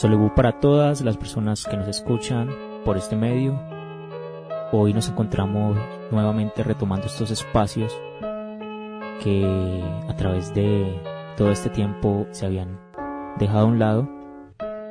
Solebú para todas las personas que nos escuchan por este medio. Hoy nos encontramos nuevamente retomando estos espacios que a través de todo este tiempo se habían dejado a un lado.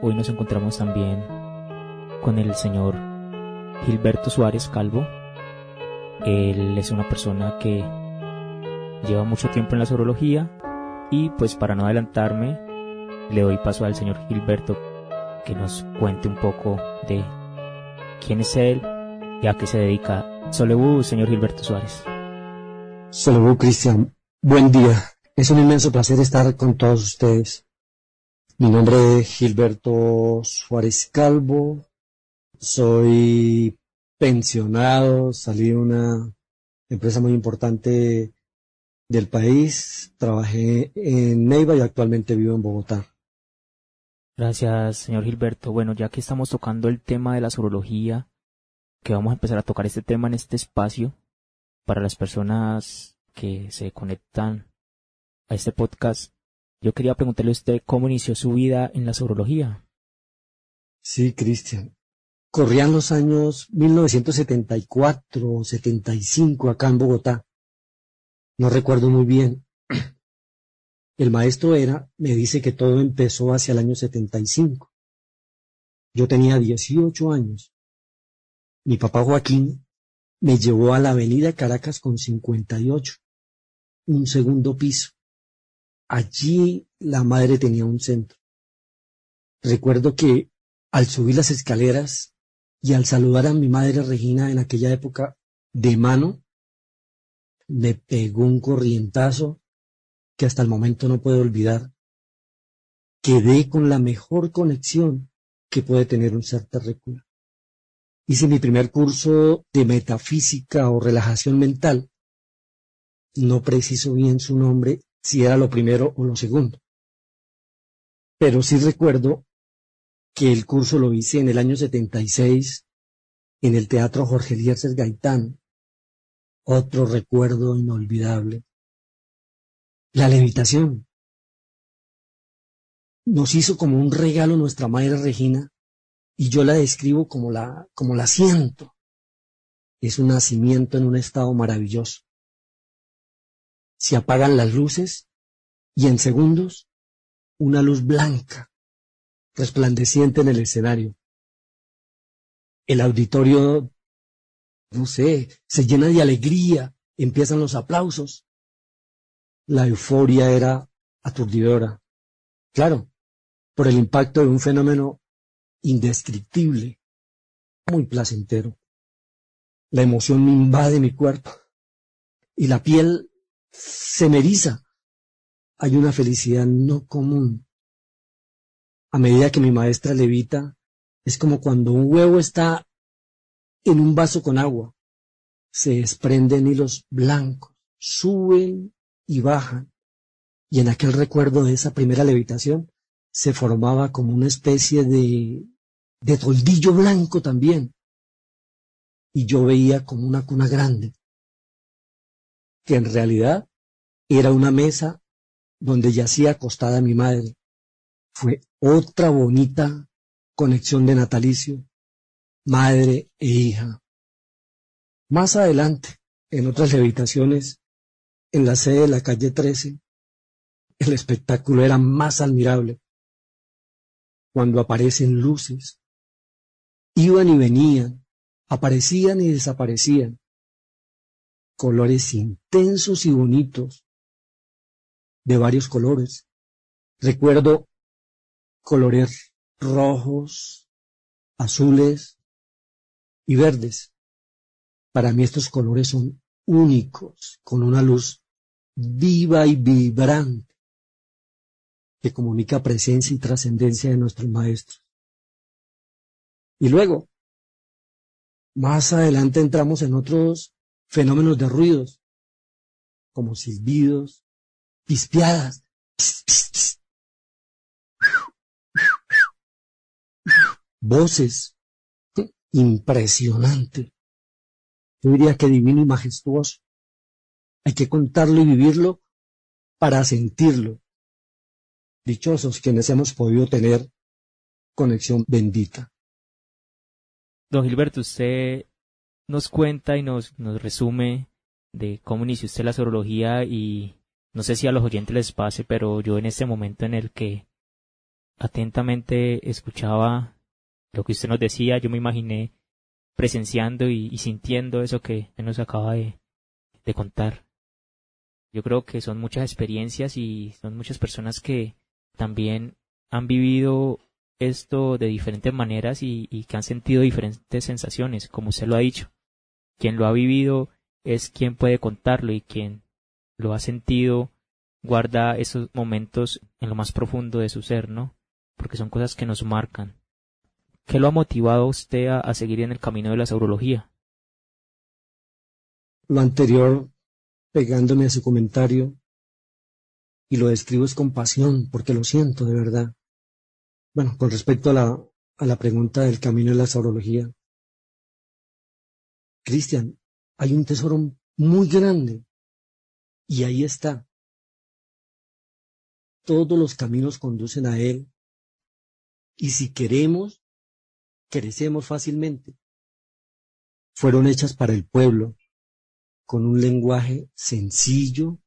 Hoy nos encontramos también con el señor Gilberto Suárez Calvo. Él es una persona que lleva mucho tiempo en la sorología y pues para no adelantarme le doy paso al señor Gilberto que nos cuente un poco de quién es él y a qué se dedica. Solebu, señor Gilberto Suárez. Solebu, Cristian, buen día. Es un inmenso placer estar con todos ustedes. Mi nombre es Gilberto Suárez Calvo. Soy pensionado, salí de una empresa muy importante del país. Trabajé en Neiva y actualmente vivo en Bogotá. Gracias, señor Gilberto. Bueno, ya que estamos tocando el tema de la sorología, que vamos a empezar a tocar este tema en este espacio, para las personas que se conectan a este podcast, yo quería preguntarle a usted cómo inició su vida en la sorología. Sí, Cristian. Corrían los años 1974 o 75 acá en Bogotá. No recuerdo muy bien. El maestro era, me dice que todo empezó hacia el año 75. Yo tenía 18 años. Mi papá Joaquín me llevó a la avenida Caracas con 58, un segundo piso. Allí la madre tenía un centro. Recuerdo que al subir las escaleras y al saludar a mi madre Regina en aquella época de mano, me pegó un corrientazo que hasta el momento no puedo olvidar. Quedé con la mejor conexión que puede tener un ser terrestre. Hice mi primer curso de metafísica o relajación mental. No preciso bien su nombre, si era lo primero o lo segundo. Pero sí recuerdo que el curso lo hice en el año 76 en el Teatro Jorge Lierces Gaitán. Otro recuerdo inolvidable. La levitación. Nos hizo como un regalo nuestra madre Regina y yo la describo como la, como la siento. Es un nacimiento en un estado maravilloso. Se apagan las luces y en segundos una luz blanca, resplandeciente en el escenario. El auditorio, no sé, se llena de alegría, empiezan los aplausos la euforia era aturdidora. Claro, por el impacto de un fenómeno indescriptible, muy placentero. La emoción me invade mi cuerpo y la piel se me eriza. Hay una felicidad no común. A medida que mi maestra levita, es como cuando un huevo está en un vaso con agua. Se desprenden hilos blancos, suben y bajan, y en aquel recuerdo de esa primera levitación se formaba como una especie de, de toldillo blanco también, y yo veía como una cuna grande, que en realidad era una mesa donde yacía acostada mi madre. Fue otra bonita conexión de natalicio, madre e hija. Más adelante, en otras levitaciones, en la sede de la calle 13, el espectáculo era más admirable. Cuando aparecen luces, iban y venían, aparecían y desaparecían, colores intensos y bonitos, de varios colores. Recuerdo colores rojos, azules y verdes. Para mí estos colores son únicos, con una luz viva y vibrante que comunica presencia y trascendencia de nuestros maestros. Y luego, más adelante entramos en otros fenómenos de ruidos, como silbidos, pispiadas. Voces. Impresionante. Yo diría que divino y majestuoso. Hay que contarlo y vivirlo para sentirlo. Dichosos quienes hemos podido tener conexión bendita. Don Gilberto, usted nos cuenta y nos, nos resume de cómo inició usted la astrología y no sé si a los oyentes les pase, pero yo en este momento en el que atentamente escuchaba lo que usted nos decía, yo me imaginé presenciando y, sintiendo eso que nos acaba de contar. Yo creo que son muchas experiencias y son muchas personas que también han vivido esto de diferentes maneras y, y, que han sentido diferentes sensaciones, como usted lo ha dicho. Quien lo ha vivido es quien puede contarlo y quien lo ha sentido guarda esos momentos en lo más profundo de su ser, ¿no? Porque son cosas que nos marcan. ¿Qué lo ha motivado a usted a, seguir en el camino de la saurología? Lo anterior, pegándome a su comentario, y lo describo es con pasión, porque lo siento de verdad. Bueno, con respecto a la, a la pregunta del camino de la saurología, Cristian, hay un tesoro muy grande, y ahí está. Todos los caminos conducen a él, y si queremos, crecemos fácilmente. Fueron hechas para el pueblo, con un lenguaje sencillo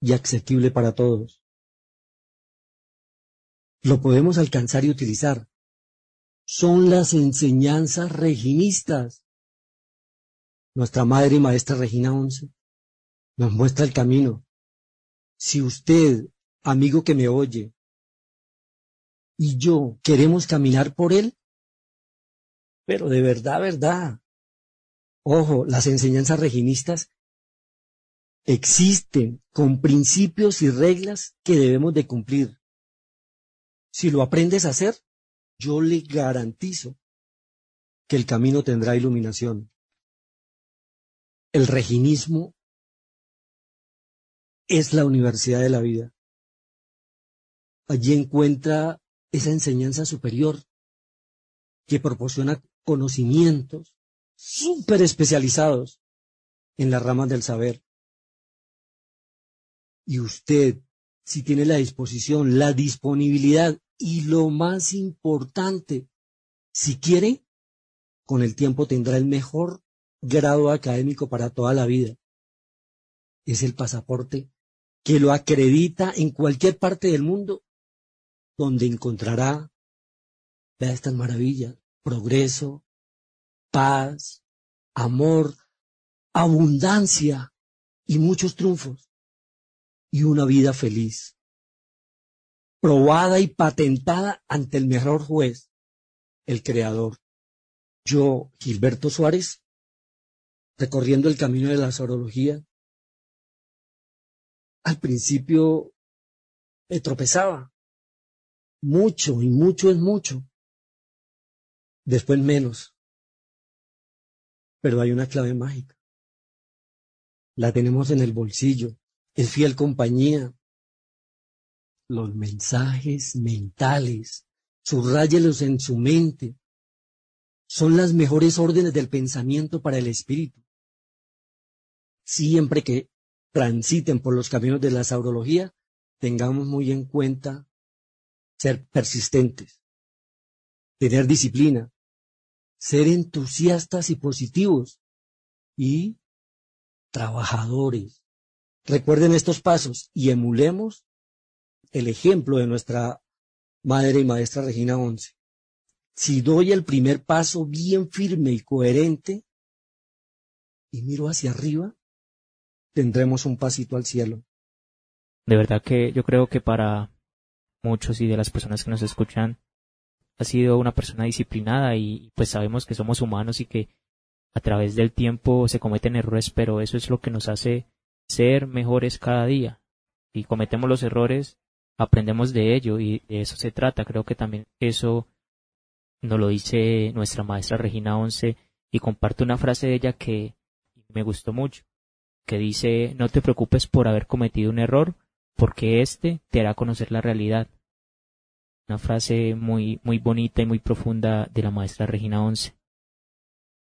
y asequible para todos. Lo podemos alcanzar y utilizar. Son las enseñanzas reginistas. Nuestra madre y maestra Regina Once nos muestra el camino. Si usted, amigo que me oye, y yo queremos caminar por él, pero de verdad, verdad. Ojo, las enseñanzas reginistas existen con principios y reglas que debemos de cumplir. Si lo aprendes a hacer, yo le garantizo que el camino tendrá iluminación. El reginismo es la universidad de la vida. Allí encuentra esa enseñanza superior que proporciona conocimientos súper especializados en las ramas del saber. Y usted, si tiene la disposición, la disponibilidad y lo más importante, si quiere, con el tiempo tendrá el mejor grado académico para toda la vida. Es el pasaporte que lo acredita en cualquier parte del mundo, donde encontrará, vea estas maravillas, progreso, paz, amor, abundancia y muchos triunfos y una vida feliz, probada y patentada ante el mejor juez, el Creador. Yo, Gilberto Suárez, recorriendo el camino de la sorología, al principio me tropezaba. Mucho y mucho es mucho después menos. Pero hay una clave mágica. La tenemos en el bolsillo, es fiel compañía. Los mensajes mentales, subrayelos en su mente, son las mejores órdenes del pensamiento para el espíritu. Siempre que transiten por los caminos de la saurología, tengamos muy en cuenta ser persistentes, tener disciplina, ser entusiastas y positivos y trabajadores. Recuerden estos pasos y emulemos el ejemplo de nuestra madre y maestra Regina Once. Si doy el primer paso bien firme y coherente y miro hacia arriba, tendremos un pasito al cielo. De verdad que yo creo que para muchos y de las personas que nos escuchan, ha sido una persona disciplinada y pues sabemos que somos humanos y que a través del tiempo se cometen errores, pero eso es lo que nos hace ser mejores cada día. Y cometemos los errores, aprendemos de ello y de eso se trata. Creo que también eso nos lo dice nuestra maestra Regina Once y comparto una frase de ella que me gustó mucho, que dice no te preocupes por haber cometido un error, porque éste te hará conocer la realidad. Una frase muy, muy bonita y muy profunda de la maestra Regina Once.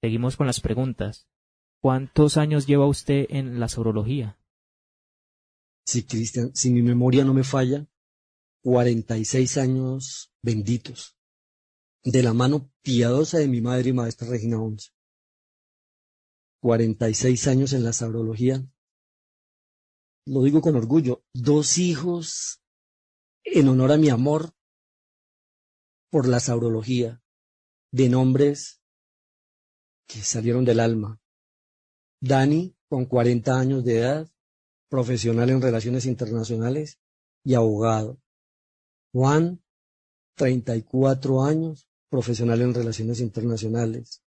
Seguimos con las preguntas. ¿Cuántos años lleva usted en la saurología? Sí, Cristian, si mi memoria no me falla, 46 años benditos. de la mano piadosa de mi madre y maestra Regina Once. 46 años en la sabrología. Lo digo con orgullo. Dos hijos en honor a mi amor por la sabrología, de nombres que salieron del alma. Dani, con 40 años de edad, profesional en relaciones internacionales y abogado. Juan, 34 años, profesional en relaciones internacionales.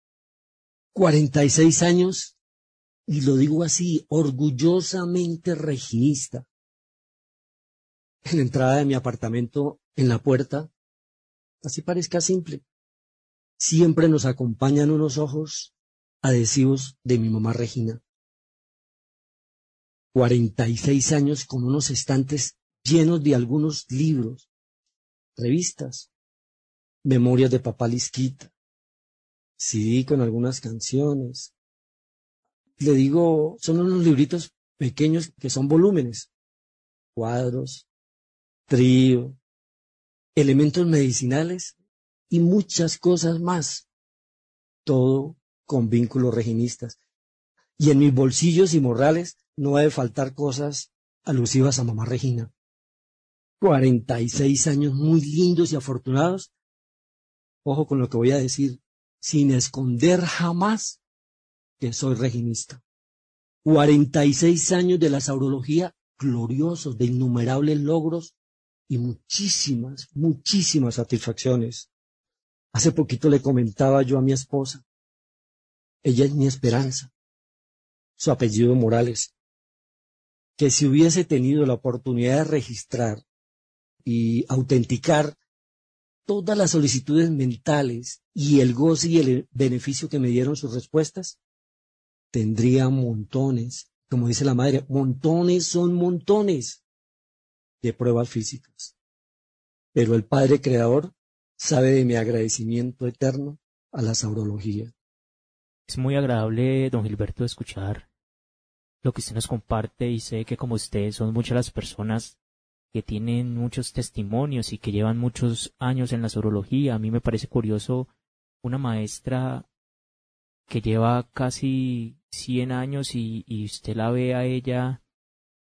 46 años, y lo digo así, orgullosamente reginista. En la entrada de mi apartamento, en la puerta, así parezca simple, siempre nos acompañan unos ojos adhesivos de mi mamá Regina. 46 años con unos estantes llenos de algunos libros, revistas, memorias de papá Lisquita, sí, con algunas canciones. Le digo, son unos libritos pequeños que son volúmenes, cuadros, trío, elementos medicinales y muchas cosas más. Todo con vínculos reginistas. Y en mis bolsillos y morrales no debe faltar cosas alusivas a mamá Regina. 46 años muy lindos y afortunados. Ojo con lo que voy a decir, sin esconder jamás que soy reginista. 46 años de la saurología gloriosos, de innumerables logros y muchísimas, muchísimas satisfacciones. Hace poquito le comentaba yo a mi esposa, ella es mi esperanza, su apellido Morales, que si hubiese tenido la oportunidad de registrar y autenticar todas las solicitudes mentales y el goce y el beneficio que me dieron sus respuestas, tendría montones, como dice la madre, montones son montones de pruebas físicas. Pero el Padre Creador sabe de mi agradecimiento eterno a la saurología. Es muy agradable, don Gilberto, escuchar lo que usted nos comparte y sé que como usted son muchas las personas que tienen muchos testimonios y que llevan muchos años en la sorología. A mí me parece curioso una maestra que lleva casi 100 años y, y usted la ve a ella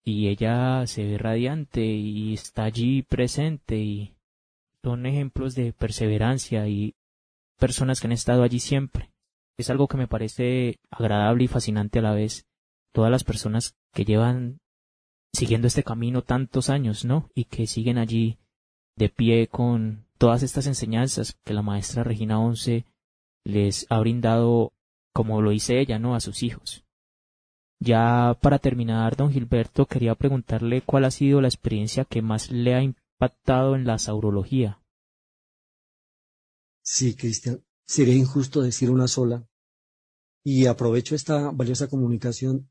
y ella se ve radiante y está allí presente y son ejemplos de perseverancia y personas que han estado allí siempre. Es algo que me parece agradable y fascinante a la vez todas las personas que llevan siguiendo este camino tantos años, ¿no? Y que siguen allí de pie con todas estas enseñanzas que la maestra Regina Once les ha brindado, como lo dice ella, ¿no? A sus hijos. Ya para terminar, don Gilberto, quería preguntarle cuál ha sido la experiencia que más le ha impactado en la saurología. Sí, Cristian, sería injusto decir una sola. Y aprovecho esta valiosa comunicación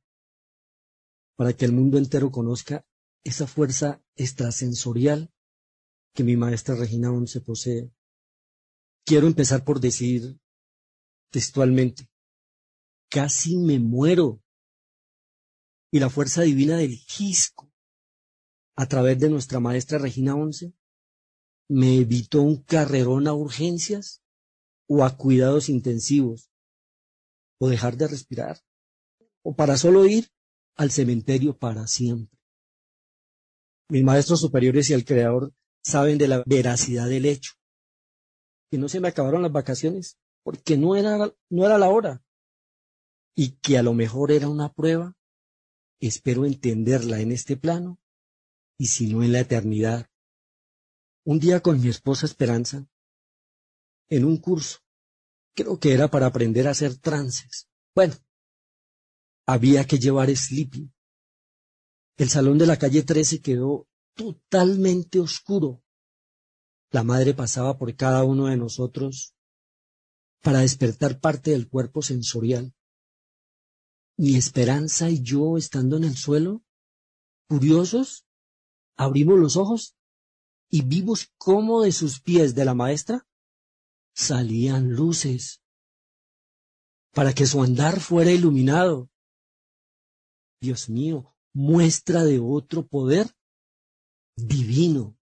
para que el mundo entero conozca esa fuerza extrasensorial que mi maestra Regina Once posee. Quiero empezar por decir textualmente, casi me muero. Y la fuerza divina del Gisco, a través de nuestra maestra Regina Once, me evitó un carrerón a urgencias o a cuidados intensivos, o dejar de respirar, o para solo ir al cementerio para siempre. Mis maestros superiores y el Creador saben de la veracidad del hecho. Que no se me acabaron las vacaciones porque no era, no era la hora. Y que a lo mejor era una prueba. Espero entenderla en este plano y si no en la eternidad. Un día con mi esposa Esperanza, en un curso, creo que era para aprender a hacer trances. Bueno, había que llevar sleeping. El salón de la calle 13 quedó totalmente oscuro. La madre pasaba por cada uno de nosotros para despertar parte del cuerpo sensorial. Mi esperanza y yo, estando en el suelo, curiosos, abrimos los ojos y vimos cómo de sus pies de la maestra salían luces para que su andar fuera iluminado. Dios mío, muestra de otro poder divino.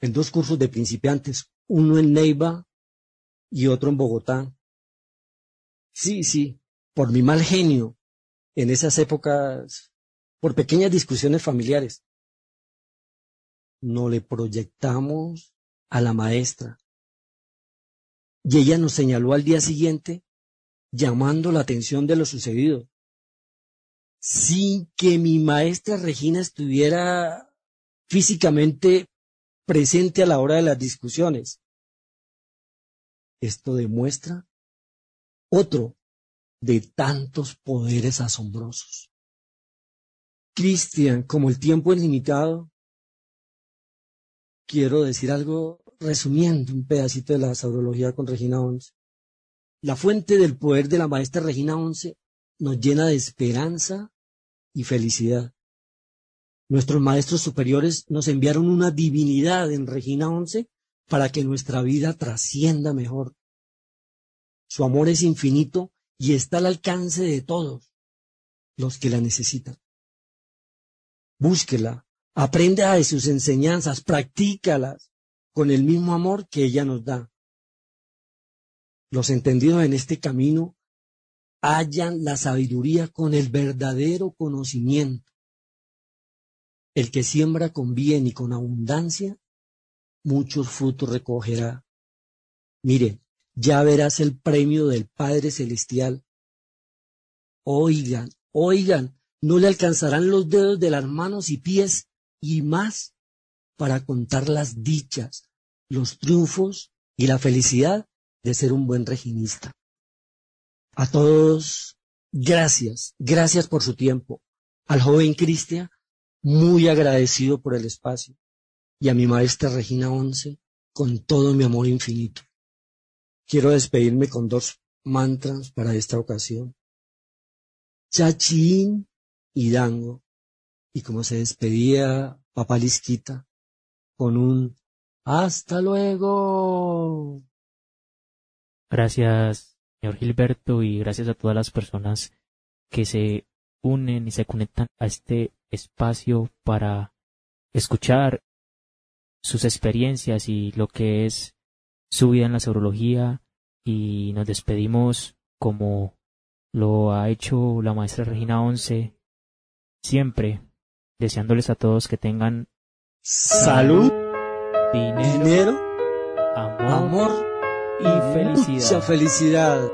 En dos cursos de principiantes, uno en Neiva y otro en Bogotá. Sí, sí, por mi mal genio en esas épocas, por pequeñas discusiones familiares. No le proyectamos a la maestra. Y ella nos señaló al día siguiente llamando la atención de lo sucedido, sin que mi maestra Regina estuviera físicamente presente a la hora de las discusiones. Esto demuestra otro de tantos poderes asombrosos. Cristian, como el tiempo es limitado, quiero decir algo resumiendo un pedacito de la saurología con Regina Once. La fuente del poder de la maestra Regina Once nos llena de esperanza y felicidad. Nuestros maestros superiores nos enviaron una divinidad en Regina Once para que nuestra vida trascienda mejor. Su amor es infinito y está al alcance de todos los que la necesitan. Búsquela, aprenda de sus enseñanzas, practícalas con el mismo amor que ella nos da. Los entendidos en este camino hallan la sabiduría con el verdadero conocimiento. El que siembra con bien y con abundancia, muchos frutos recogerá. Mire, ya verás el premio del Padre Celestial. Oigan, oigan, no le alcanzarán los dedos de las manos y pies y más para contar las dichas, los triunfos y la felicidad de ser un buen reginista. A todos, gracias, gracias por su tiempo. Al joven Cristian, muy agradecido por el espacio. Y a mi maestra Regina Once, con todo mi amor infinito. Quiero despedirme con dos mantras para esta ocasión. Chachín y Dango. Y como se despedía Papá Lisquita, con un hasta luego. Gracias, señor Gilberto, y gracias a todas las personas que se unen y se conectan a este espacio para escuchar sus experiencias y lo que es su vida en la saurología y nos despedimos como lo ha hecho la maestra Regina Once, siempre deseándoles a todos que tengan salud, dinero, dinero amor, amor y felicidad. Mucha felicidad.